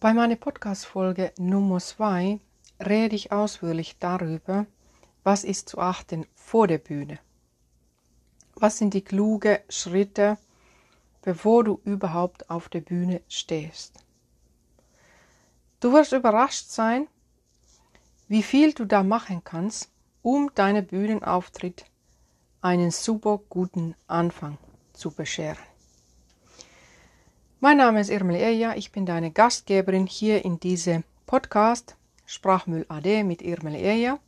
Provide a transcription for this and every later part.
Bei meiner Podcast-Folge Nummer 2 rede ich ausführlich darüber, was ist zu achten vor der Bühne. Was sind die klugen Schritte, bevor du überhaupt auf der Bühne stehst? Du wirst überrascht sein, wie viel du da machen kannst, um deinen Bühnenauftritt einen super guten Anfang zu bescheren. Mein Name ist Irmel Eja, ich bin deine Gastgeberin hier in diesem Podcast Sprachmüll AD mit Irmel Eja.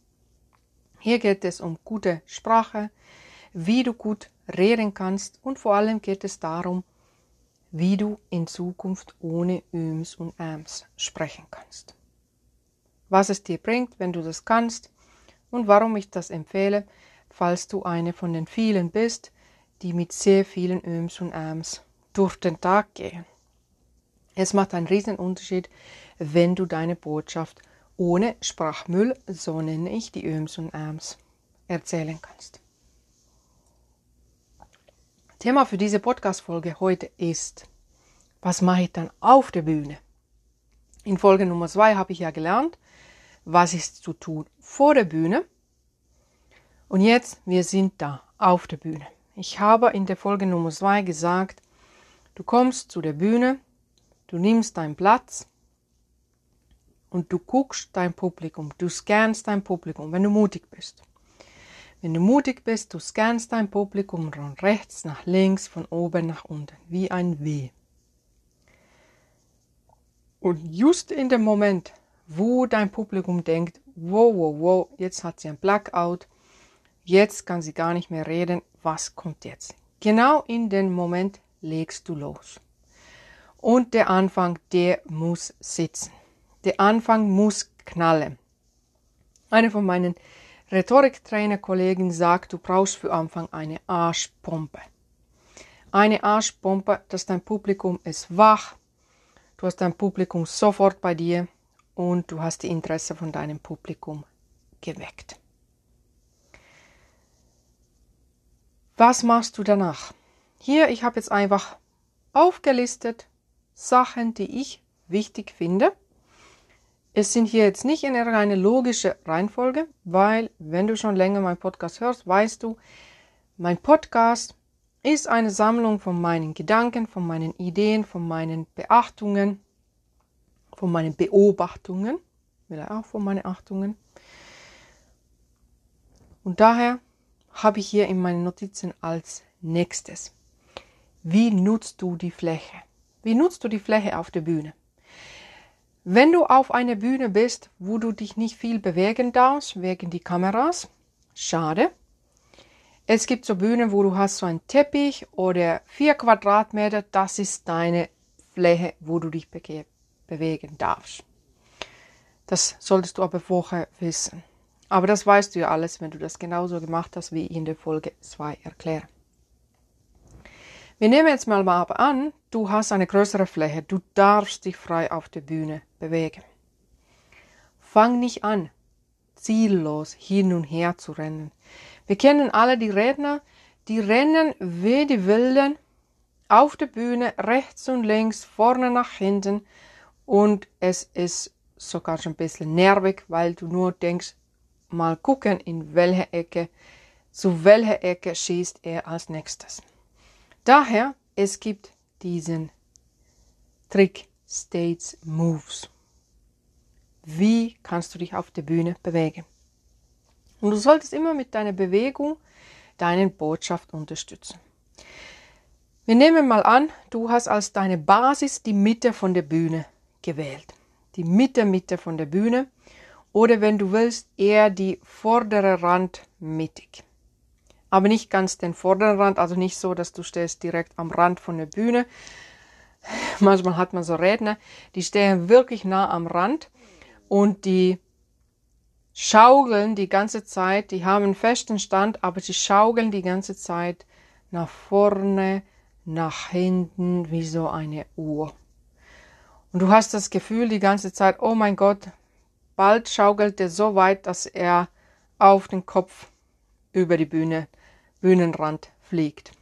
Hier geht es um gute Sprache, wie du gut reden kannst und vor allem geht es darum, wie du in Zukunft ohne Üms und Äms sprechen kannst. Was es dir bringt, wenn du das kannst und warum ich das empfehle, falls du eine von den vielen bist, die mit sehr vielen Üms und Äms durch den Tag gehen. Es macht einen riesen Unterschied, wenn du deine Botschaft ohne Sprachmüll, so nenne ich die Öms und Äms, erzählen kannst. Thema für diese Podcast-Folge heute ist, was mache ich dann auf der Bühne? In Folge Nummer zwei habe ich ja gelernt, was ist zu tun vor der Bühne. Und jetzt, wir sind da auf der Bühne. Ich habe in der Folge Nummer zwei gesagt, Du kommst zu der Bühne, du nimmst deinen Platz und du guckst dein Publikum, du scannst dein Publikum, wenn du mutig bist. Wenn du mutig bist, du scannst dein Publikum von rechts nach links, von oben nach unten, wie ein W. Und just in dem Moment, wo dein Publikum denkt, wow, wow, wow, jetzt hat sie ein Blackout, jetzt kann sie gar nicht mehr reden, was kommt jetzt? Genau in dem Moment legst du los. Und der Anfang, der muss sitzen. Der Anfang muss knallen. Eine von meinen Rhetoriktrainer-Kollegen sagt, du brauchst für Anfang eine Arschpumpe. Eine Arschpumpe, dass dein Publikum ist wach, du hast dein Publikum sofort bei dir und du hast die Interesse von deinem Publikum geweckt. Was machst du danach? Hier, ich habe jetzt einfach aufgelistet Sachen, die ich wichtig finde. Es sind hier jetzt nicht in eine logische Reihenfolge, weil wenn du schon länger meinen Podcast hörst, weißt du, mein Podcast ist eine Sammlung von meinen Gedanken, von meinen Ideen, von meinen Beachtungen, von meinen Beobachtungen, vielleicht auch von meinen Achtungen. Und daher habe ich hier in meinen Notizen als nächstes wie nutzt du die Fläche? Wie nutzt du die Fläche auf der Bühne? Wenn du auf einer Bühne bist, wo du dich nicht viel bewegen darfst, wegen die Kameras, schade. Es gibt so Bühnen, wo du hast so einen Teppich oder vier Quadratmeter, das ist deine Fläche, wo du dich be bewegen darfst. Das solltest du aber vorher wissen. Aber das weißt du ja alles, wenn du das genauso gemacht hast, wie ich in der Folge 2 erkläre. Wir nehmen jetzt mal aber an, du hast eine größere Fläche, du darfst dich frei auf der Bühne bewegen. Fang nicht an, ziellos hin und her zu rennen. Wir kennen alle die Redner, die rennen wie die Wilden auf der Bühne, rechts und links, vorne nach hinten und es ist sogar schon ein bisschen nervig, weil du nur denkst, mal gucken, in welche Ecke, zu welcher Ecke schießt er als nächstes. Daher, es gibt diesen Trick States Moves. Wie kannst du dich auf der Bühne bewegen? Und du solltest immer mit deiner Bewegung deine Botschaft unterstützen. Wir nehmen mal an, du hast als deine Basis die Mitte von der Bühne gewählt. Die Mitte, Mitte von der Bühne. Oder wenn du willst, eher die vordere Rand mittig aber nicht ganz den vorderen Rand, also nicht so, dass du stehst direkt am Rand von der Bühne. Manchmal hat man so Redner, die stehen wirklich nah am Rand und die schaukeln die ganze Zeit, die haben einen festen Stand, aber sie schaukeln die ganze Zeit nach vorne, nach hinten, wie so eine Uhr. Und du hast das Gefühl die ganze Zeit, oh mein Gott, bald schaukelt er so weit, dass er auf den Kopf über die Bühne, Bühnenrand fliegt.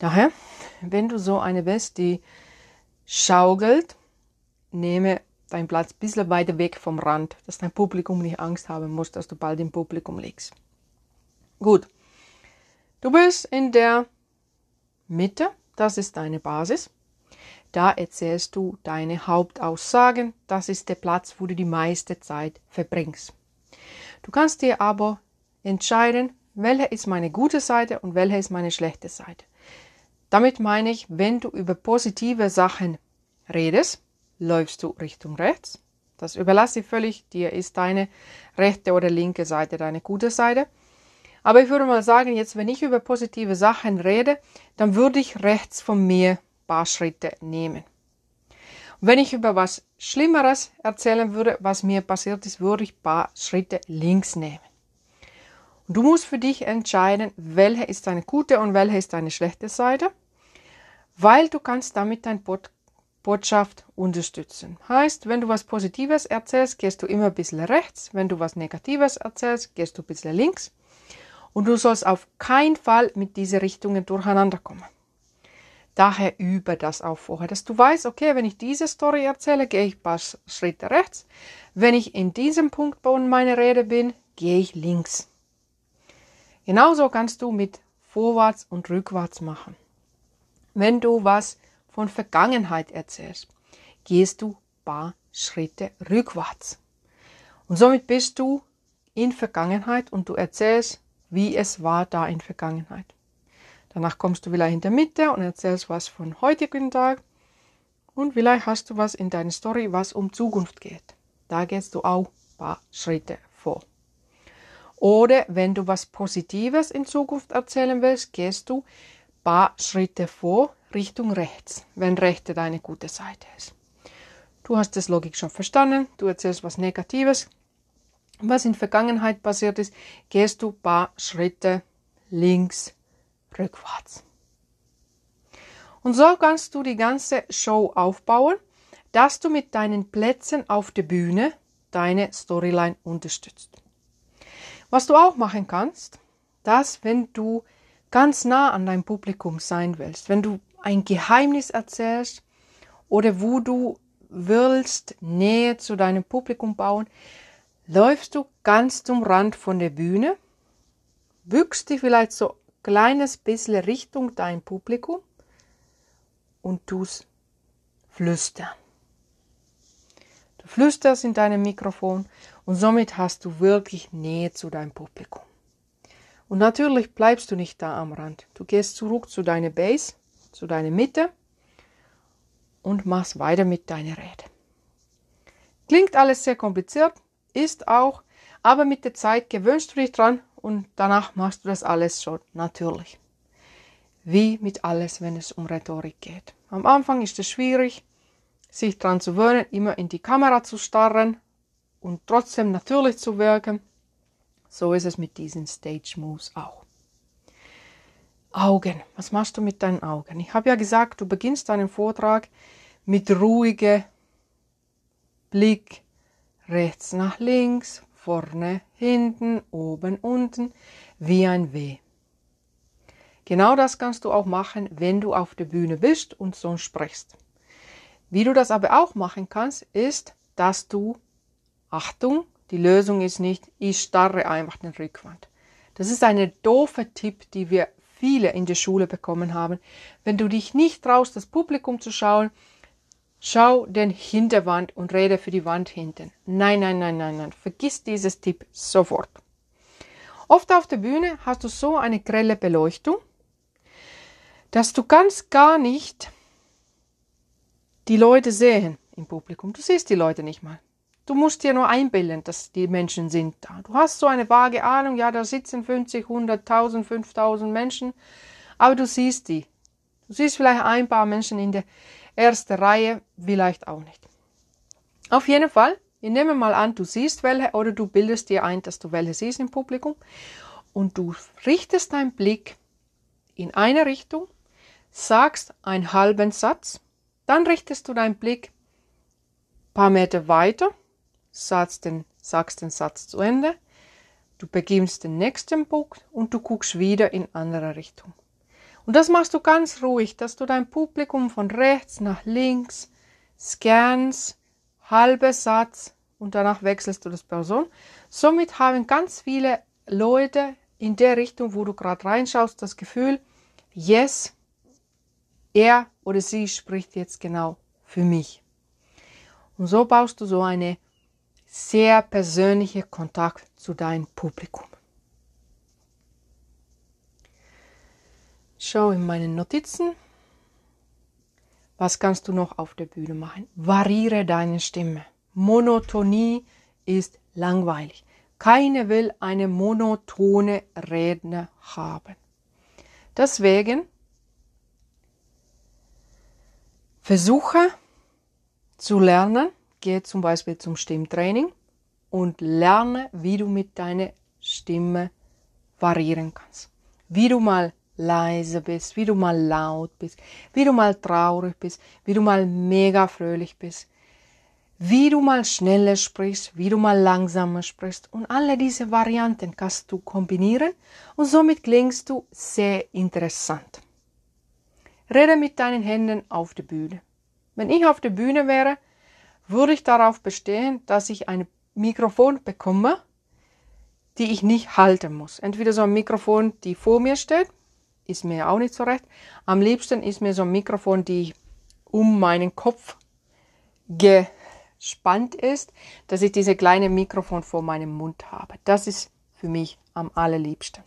Daher, wenn du so eine bist, die schaukelt, nehme deinen Platz ein bisschen weiter weg vom Rand, dass dein Publikum nicht Angst haben muss, dass du bald im Publikum liegst. Gut. Du bist in der Mitte, das ist deine Basis. Da erzählst du deine Hauptaussagen, das ist der Platz, wo du die meiste Zeit verbringst. Du kannst dir aber entscheiden, welche ist meine gute Seite und welche ist meine schlechte Seite. Damit meine ich, wenn du über positive Sachen redest, läufst du Richtung rechts. Das überlasse ich völlig dir, ist deine rechte oder linke Seite deine gute Seite. Aber ich würde mal sagen, jetzt, wenn ich über positive Sachen rede, dann würde ich rechts von mir ein paar Schritte nehmen. Und wenn ich über was Schlimmeres erzählen würde, was mir passiert ist, würde ich ein paar Schritte links nehmen. Und du musst für dich entscheiden, welche ist deine gute und welche ist deine schlechte Seite, weil du kannst damit dein Podcast Botschaft unterstützen. Heißt, wenn du was Positives erzählst, gehst du immer ein bisschen rechts. Wenn du was Negatives erzählst, gehst du ein bisschen links. Und du sollst auf keinen Fall mit diesen Richtungen durcheinander kommen. Daher übe das auch vorher, dass du weißt, okay, wenn ich diese Story erzähle, gehe ich ein paar Schritte rechts. Wenn ich in diesem Punkt bei meiner Rede bin, gehe ich links. Genauso kannst du mit vorwärts und rückwärts machen. Wenn du was von Vergangenheit erzählst, gehst du paar Schritte rückwärts. Und somit bist du in Vergangenheit und du erzählst, wie es war da in Vergangenheit. Danach kommst du wieder in der Mitte und erzählst was von heutigen Tag. Und vielleicht hast du was in deiner Story, was um Zukunft geht. Da gehst du auch ein paar Schritte vor. Oder wenn du was Positives in Zukunft erzählen willst, gehst du ein paar Schritte vor Richtung rechts, wenn rechte deine gute Seite ist. Du hast das Logik schon verstanden, du erzählst was Negatives, was in Vergangenheit passiert ist, gehst du ein paar Schritte links, rückwärts. Und so kannst du die ganze Show aufbauen, dass du mit deinen Plätzen auf der Bühne deine Storyline unterstützt. Was du auch machen kannst, dass wenn du ganz nah an deinem Publikum sein willst, wenn du ein Geheimnis erzählst oder wo du willst Nähe zu deinem Publikum bauen, läufst du ganz zum Rand von der Bühne, bückst dich vielleicht so ein kleines bisschen Richtung dein Publikum und tust flüstern. Flüsterst in deinem Mikrofon und somit hast du wirklich Nähe zu deinem Publikum. Und natürlich bleibst du nicht da am Rand. Du gehst zurück zu deiner Base zu deiner Mitte und machst weiter mit deiner Rede. Klingt alles sehr kompliziert, ist auch, aber mit der Zeit gewöhnst du dich dran und danach machst du das alles schon natürlich. Wie mit alles, wenn es um Rhetorik geht. Am Anfang ist es schwierig, sich dran zu gewöhnen, immer in die Kamera zu starren und trotzdem natürlich zu wirken. So ist es mit diesen Stage Moves auch. Augen. Was machst du mit deinen Augen? Ich habe ja gesagt, du beginnst deinen Vortrag mit ruhigem Blick rechts nach links, vorne, hinten, oben, unten, wie ein W. Genau das kannst du auch machen, wenn du auf der Bühne bist und so sprichst. Wie du das aber auch machen kannst, ist, dass du, Achtung, die Lösung ist nicht, ich starre einfach den Rückwand. Das ist eine doofe Tipp, die wir viele in der Schule bekommen haben. Wenn du dich nicht traust, das Publikum zu schauen, schau den Hinterwand und rede für die Wand hinten. Nein, nein, nein, nein, nein. Vergiss dieses Tipp sofort. Oft auf der Bühne hast du so eine grelle Beleuchtung, dass du ganz gar nicht die Leute sehen im Publikum. Du siehst die Leute nicht mal. Du musst dir nur einbilden, dass die Menschen sind da. Du hast so eine vage Ahnung, ja, da sitzen 50, 100.000, 5.000 Menschen, aber du siehst die. Du siehst vielleicht ein paar Menschen in der ersten Reihe, vielleicht auch nicht. Auf jeden Fall, ich nehme mal an, du siehst welche oder du bildest dir ein, dass du welche siehst im Publikum und du richtest deinen Blick in eine Richtung, sagst einen halben Satz, dann richtest du deinen Blick ein paar Meter weiter sagst den, sagst den Satz zu Ende, du beginnst den nächsten Punkt und du guckst wieder in andere Richtung. Und das machst du ganz ruhig, dass du dein Publikum von rechts nach links Scans, halber Satz und danach wechselst du das Person. Somit haben ganz viele Leute in der Richtung, wo du gerade reinschaust, das Gefühl, yes, er oder sie spricht jetzt genau für mich. Und so baust du so eine sehr persönliche Kontakt zu deinem Publikum. Schau in meinen Notizen. Was kannst du noch auf der Bühne machen? Variere deine Stimme. Monotonie ist langweilig. Keine will eine monotone Redner haben. Deswegen versuche zu lernen, gehe zum Beispiel zum Stimmtraining und lerne, wie du mit deiner Stimme variieren kannst. Wie du mal leise bist, wie du mal laut bist, wie du mal traurig bist, wie du mal mega fröhlich bist, wie du mal schneller sprichst, wie du mal langsamer sprichst. Und alle diese Varianten kannst du kombinieren und somit klingst du sehr interessant. Rede mit deinen Händen auf der Bühne. Wenn ich auf der Bühne wäre, würde ich darauf bestehen, dass ich ein Mikrofon bekomme, die ich nicht halten muss. Entweder so ein Mikrofon, die vor mir steht, ist mir auch nicht so recht. Am liebsten ist mir so ein Mikrofon, die um meinen Kopf gespannt ist, dass ich diese kleine Mikrofon vor meinem Mund habe. Das ist für mich am allerliebsten.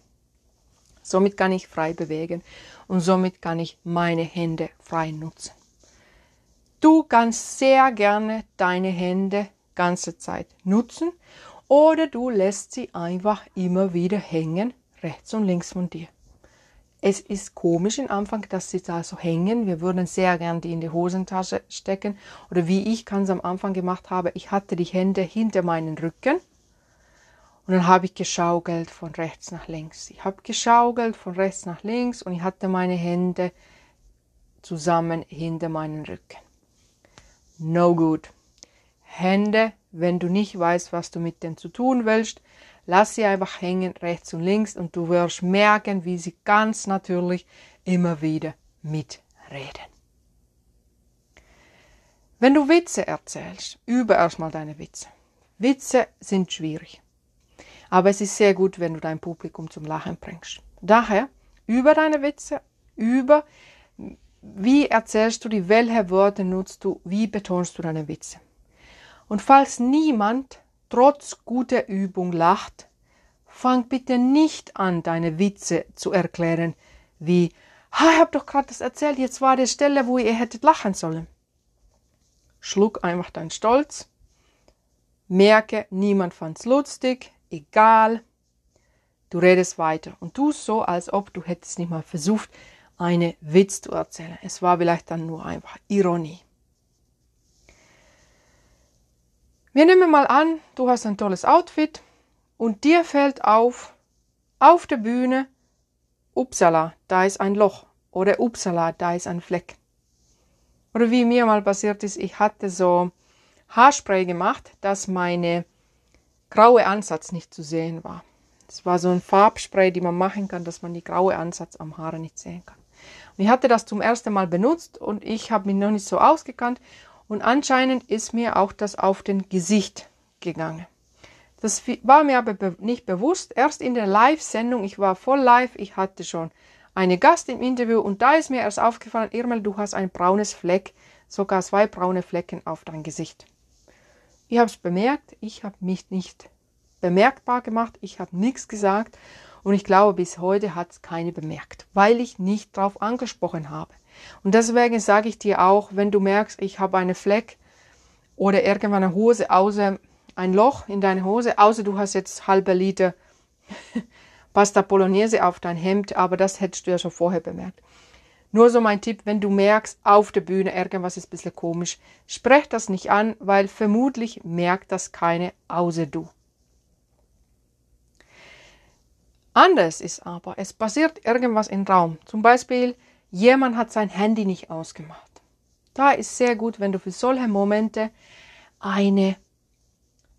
Somit kann ich frei bewegen und somit kann ich meine Hände frei nutzen. Du kannst sehr gerne deine Hände ganze Zeit nutzen oder du lässt sie einfach immer wieder hängen, rechts und links von dir. Es ist komisch am Anfang, dass sie da so hängen. Wir würden sehr gern die in die Hosentasche stecken. Oder wie ich ganz am Anfang gemacht habe, ich hatte die Hände hinter meinen Rücken und dann habe ich geschaukelt von rechts nach links. Ich habe geschaukelt von rechts nach links und ich hatte meine Hände zusammen hinter meinen Rücken. No good. Hände, wenn du nicht weißt, was du mit denen zu tun willst, lass sie einfach hängen rechts und links und du wirst merken, wie sie ganz natürlich immer wieder mitreden. Wenn du Witze erzählst, übe erstmal deine Witze. Witze sind schwierig. Aber es ist sehr gut, wenn du dein Publikum zum Lachen bringst. Daher, über deine Witze, über wie erzählst du die, welche Worte nutzt du, wie betonst du deine Witze. Und falls niemand trotz guter Übung lacht, fang bitte nicht an, deine Witze zu erklären, wie, ha, ich hab doch gerade das erzählt, jetzt war die Stelle, wo ihr hättet lachen sollen. Schluck einfach deinen Stolz, merke, niemand fand's lustig, egal, du redest weiter und tust so, als ob du hättest nicht mal versucht, eine Witz zu erzählen. Es war vielleicht dann nur einfach Ironie. Wir nehmen mal an, du hast ein tolles Outfit und dir fällt auf, auf der Bühne, upsala, da ist ein Loch oder upsala, da ist ein Fleck. Oder wie mir mal passiert ist, ich hatte so Haarspray gemacht, dass meine graue Ansatz nicht zu sehen war. Es war so ein Farbspray, die man machen kann, dass man die graue Ansatz am Haare nicht sehen kann. Und ich hatte das zum ersten Mal benutzt und ich habe mich noch nicht so ausgekannt und anscheinend ist mir auch das auf den Gesicht gegangen. Das war mir aber nicht bewusst. Erst in der Live-Sendung, ich war voll live, ich hatte schon eine Gast im Interview und da ist mir erst aufgefallen, Irmel, du hast ein braunes Fleck, sogar zwei braune Flecken auf dein Gesicht. Ich habe es bemerkt, ich habe mich nicht bemerkbar gemacht, ich habe nichts gesagt und ich glaube, bis heute hat es keine bemerkt, weil ich nicht darauf angesprochen habe. Und deswegen sage ich dir auch, wenn du merkst, ich habe eine Fleck oder irgendwann eine Hose, außer ein Loch in deine Hose, außer du hast jetzt halbe Liter Pasta Bolognese auf dein Hemd, aber das hättest du ja schon vorher bemerkt. Nur so mein Tipp, wenn du merkst, auf der Bühne irgendwas ist ein bisschen komisch, sprech das nicht an, weil vermutlich merkt das keine außer du. Anders ist aber, es passiert irgendwas im Raum. Zum Beispiel, jemand hat sein Handy nicht ausgemacht. Da ist sehr gut, wenn du für solche Momente eine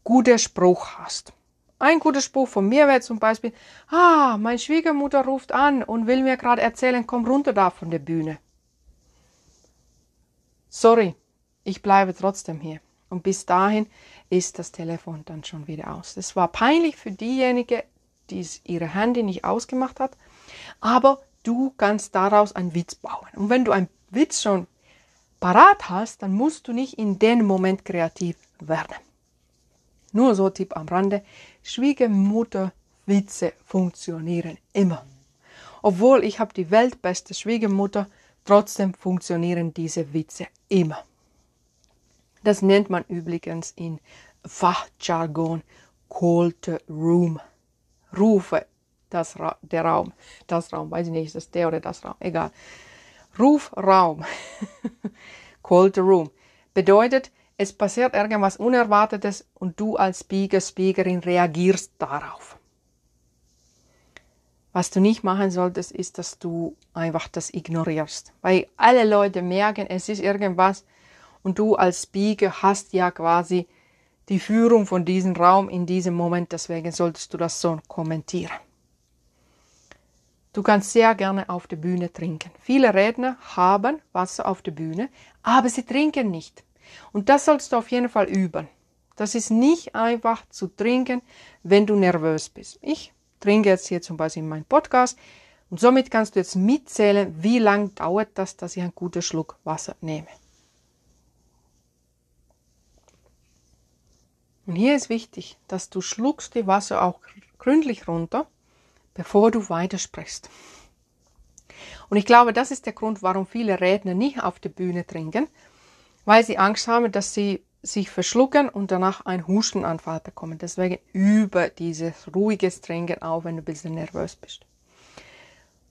gute Spruch hast. Ein guter Spruch von mir wäre zum Beispiel, ah, meine Schwiegermutter ruft an und will mir gerade erzählen, komm runter da von der Bühne. Sorry, Ich bleibe trotzdem hier. Und bis dahin ist das Telefon dann schon wieder aus. Das war peinlich für diejenige, die ihre Handy nicht ausgemacht hat. Aber du kannst daraus einen Witz bauen. Und wenn du einen Witz schon parat hast, dann musst du nicht in dem Moment kreativ werden. Nur so Tipp am Rande. Schwiegermutter-Witze funktionieren immer. Obwohl ich habe die weltbeste Schwiegermutter, trotzdem funktionieren diese Witze immer. Das nennt man übrigens in Fachjargon Cold Room. Rufe das Ra der Raum. Das Raum, weiß ich nicht, das der oder das Raum, egal. Rufraum. Cold Room. Bedeutet, es passiert irgendwas Unerwartetes und du als Speaker, Speakerin reagierst darauf. Was du nicht machen solltest, ist, dass du einfach das ignorierst. Weil alle Leute merken, es ist irgendwas und du als Speaker hast ja quasi die Führung von diesem Raum in diesem Moment, deswegen solltest du das so kommentieren. Du kannst sehr gerne auf der Bühne trinken. Viele Redner haben Wasser auf der Bühne, aber sie trinken nicht. Und das sollst du auf jeden Fall üben. Das ist nicht einfach zu trinken, wenn du nervös bist. Ich trinke jetzt hier zum Beispiel meinen Podcast und somit kannst du jetzt mitzählen, wie lange dauert das, dass ich einen guten Schluck Wasser nehme. Und hier ist wichtig, dass du schluckst die Wasser auch gründlich runter, bevor du weitersprichst. Und ich glaube, das ist der Grund, warum viele Redner nicht auf der Bühne trinken, weil sie Angst haben, dass sie sich verschlucken und danach einen Hustenanfall bekommen. Deswegen über dieses ruhiges Trinken auch, wenn du ein bisschen nervös bist.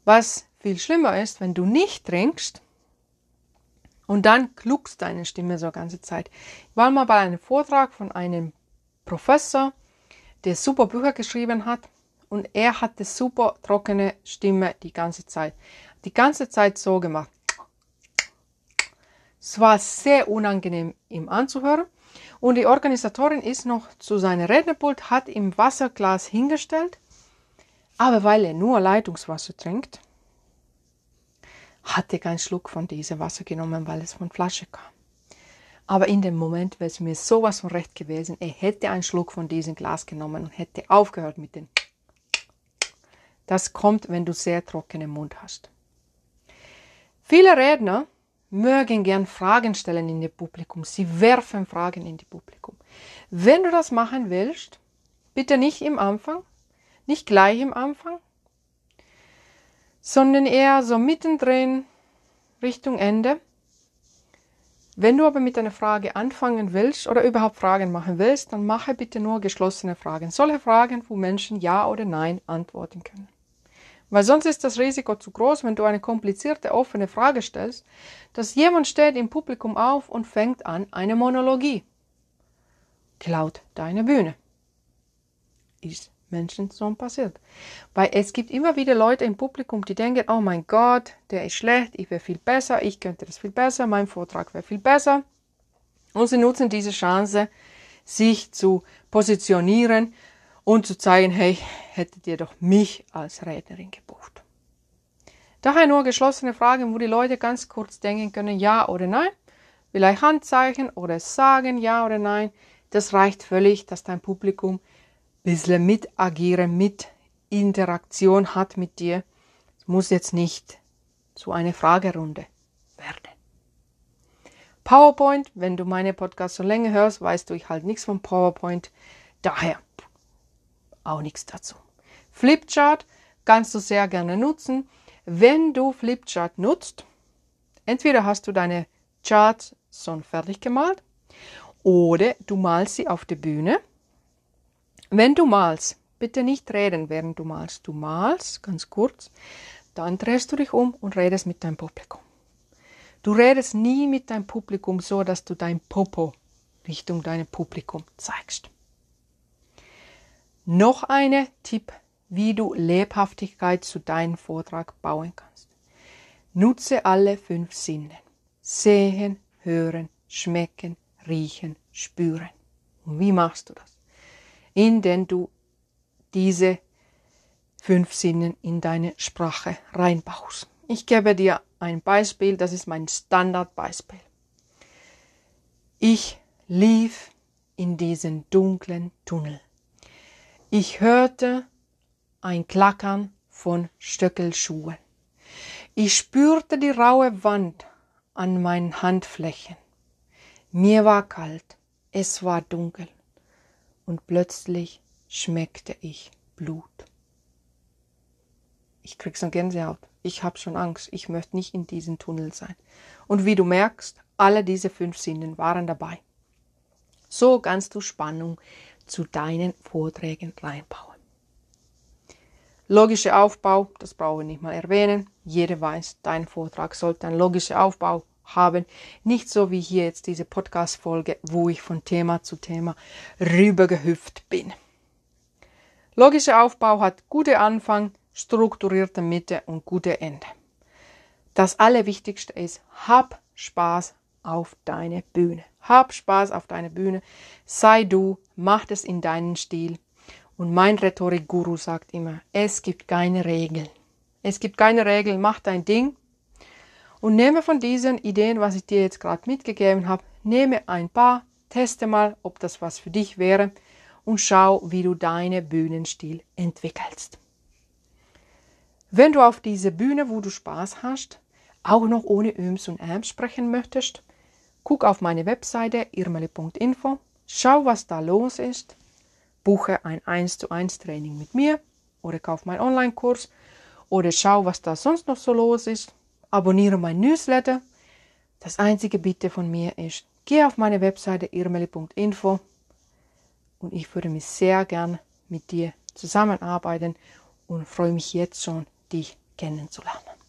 Was viel schlimmer ist, wenn du nicht trinkst und dann kluckst deine Stimme so ganze Zeit. Ich war mal bei einem Vortrag von einem Professor, der super Bücher geschrieben hat und er hatte super trockene Stimme die ganze Zeit. Die ganze Zeit so gemacht. Es war sehr unangenehm, ihm anzuhören. Und die Organisatorin ist noch zu seinem Rednerpult, hat ihm Wasserglas hingestellt. Aber weil er nur Leitungswasser trinkt, hat er keinen Schluck von diesem Wasser genommen, weil es von Flasche kam. Aber in dem Moment wäre es mir sowas von recht gewesen, er hätte einen Schluck von diesem Glas genommen und hätte aufgehört mit dem. Das kommt, wenn du sehr trockenen Mund hast. Viele Redner mögen gern Fragen stellen in das Publikum. Sie werfen Fragen in die Publikum. Wenn du das machen willst, bitte nicht im Anfang, nicht gleich im Anfang, sondern eher so mittendrin Richtung Ende. Wenn du aber mit einer Frage anfangen willst oder überhaupt Fragen machen willst, dann mache bitte nur geschlossene Fragen. Solche Fragen, wo Menschen Ja oder Nein antworten können. Weil sonst ist das Risiko zu groß, wenn du eine komplizierte, offene Frage stellst, dass jemand steht im Publikum auf und fängt an eine Monologie. Klaut deine Bühne. Ist Menschen so passiert. Weil es gibt immer wieder Leute im Publikum, die denken, oh mein Gott, der ist schlecht, ich wäre viel besser, ich könnte das viel besser, mein Vortrag wäre viel besser. Und sie nutzen diese Chance, sich zu positionieren und zu zeigen, hey, hättet ihr doch mich als Rednerin gebucht. Daher nur geschlossene Fragen, wo die Leute ganz kurz denken können, ja oder nein. Vielleicht Handzeichen oder sagen ja oder nein. Das reicht völlig, dass dein Publikum ein bisschen mit agieren, mit Interaktion hat mit dir. Es muss jetzt nicht zu einer Fragerunde werden. PowerPoint, wenn du meine Podcasts so länger hörst, weißt du, ich halte nichts von PowerPoint. Daher auch nichts dazu. Flipchart kannst du sehr gerne nutzen. Wenn du Flipchart nutzt, entweder hast du deine Charts schon fertig gemalt oder du malst sie auf der Bühne. Wenn du malst, bitte nicht reden, während du malst. Du malst ganz kurz, dann drehst du dich um und redest mit deinem Publikum. Du redest nie mit deinem Publikum so, dass du dein Popo Richtung deinem Publikum zeigst. Noch eine Tipp, wie du Lebhaftigkeit zu deinem Vortrag bauen kannst. Nutze alle fünf Sinne. Sehen, hören, schmecken, riechen, spüren. Und wie machst du das? Indem du diese fünf Sinnen in deine Sprache reinbaust. Ich gebe dir ein Beispiel, das ist mein Standardbeispiel. Ich lief in diesen dunklen Tunnel. Ich hörte ein Klackern von Stöckelschuhen. Ich spürte die raue Wand an meinen Handflächen. Mir war kalt, es war dunkel und plötzlich schmeckte ich Blut. Ich krieg so Gänsehaut. Ich hab schon Angst. Ich möchte nicht in diesem Tunnel sein. Und wie du merkst, alle diese fünf Sinnen waren dabei. So kannst du Spannung zu deinen Vorträgen reinbauen. Logischer Aufbau, das brauche ich nicht mal erwähnen. Jeder weiß, dein Vortrag sollte einen logischen Aufbau haben. Nicht so wie hier jetzt diese Podcast-Folge, wo ich von Thema zu Thema rübergehüpft bin. Logischer Aufbau hat gute Anfang, strukturierte Mitte und gute Ende. Das Allerwichtigste ist, hab Spaß auf deine Bühne. Hab Spaß auf deine Bühne. Sei du, mach es in deinen Stil. Und mein Rhetorik-Guru sagt immer, es gibt keine Regeln. Es gibt keine Regeln, mach dein Ding. Und nehme von diesen Ideen, was ich dir jetzt gerade mitgegeben habe, nehme ein paar, teste mal, ob das was für dich wäre und schau, wie du deinen Bühnenstil entwickelst. Wenn du auf diese Bühne, wo du Spaß hast, auch noch ohne Öms und Äms sprechen möchtest, guck auf meine Webseite irmeli.info, schau, was da los ist, buche ein 1 zu 1 Training mit mir oder kauf meinen Online-Kurs oder schau, was da sonst noch so los ist, abonniere mein Newsletter. Das einzige Bitte von mir ist, geh auf meine Webseite irmeli.info und ich würde mich sehr gern mit dir zusammenarbeiten und freue mich jetzt schon, dich kennenzulernen.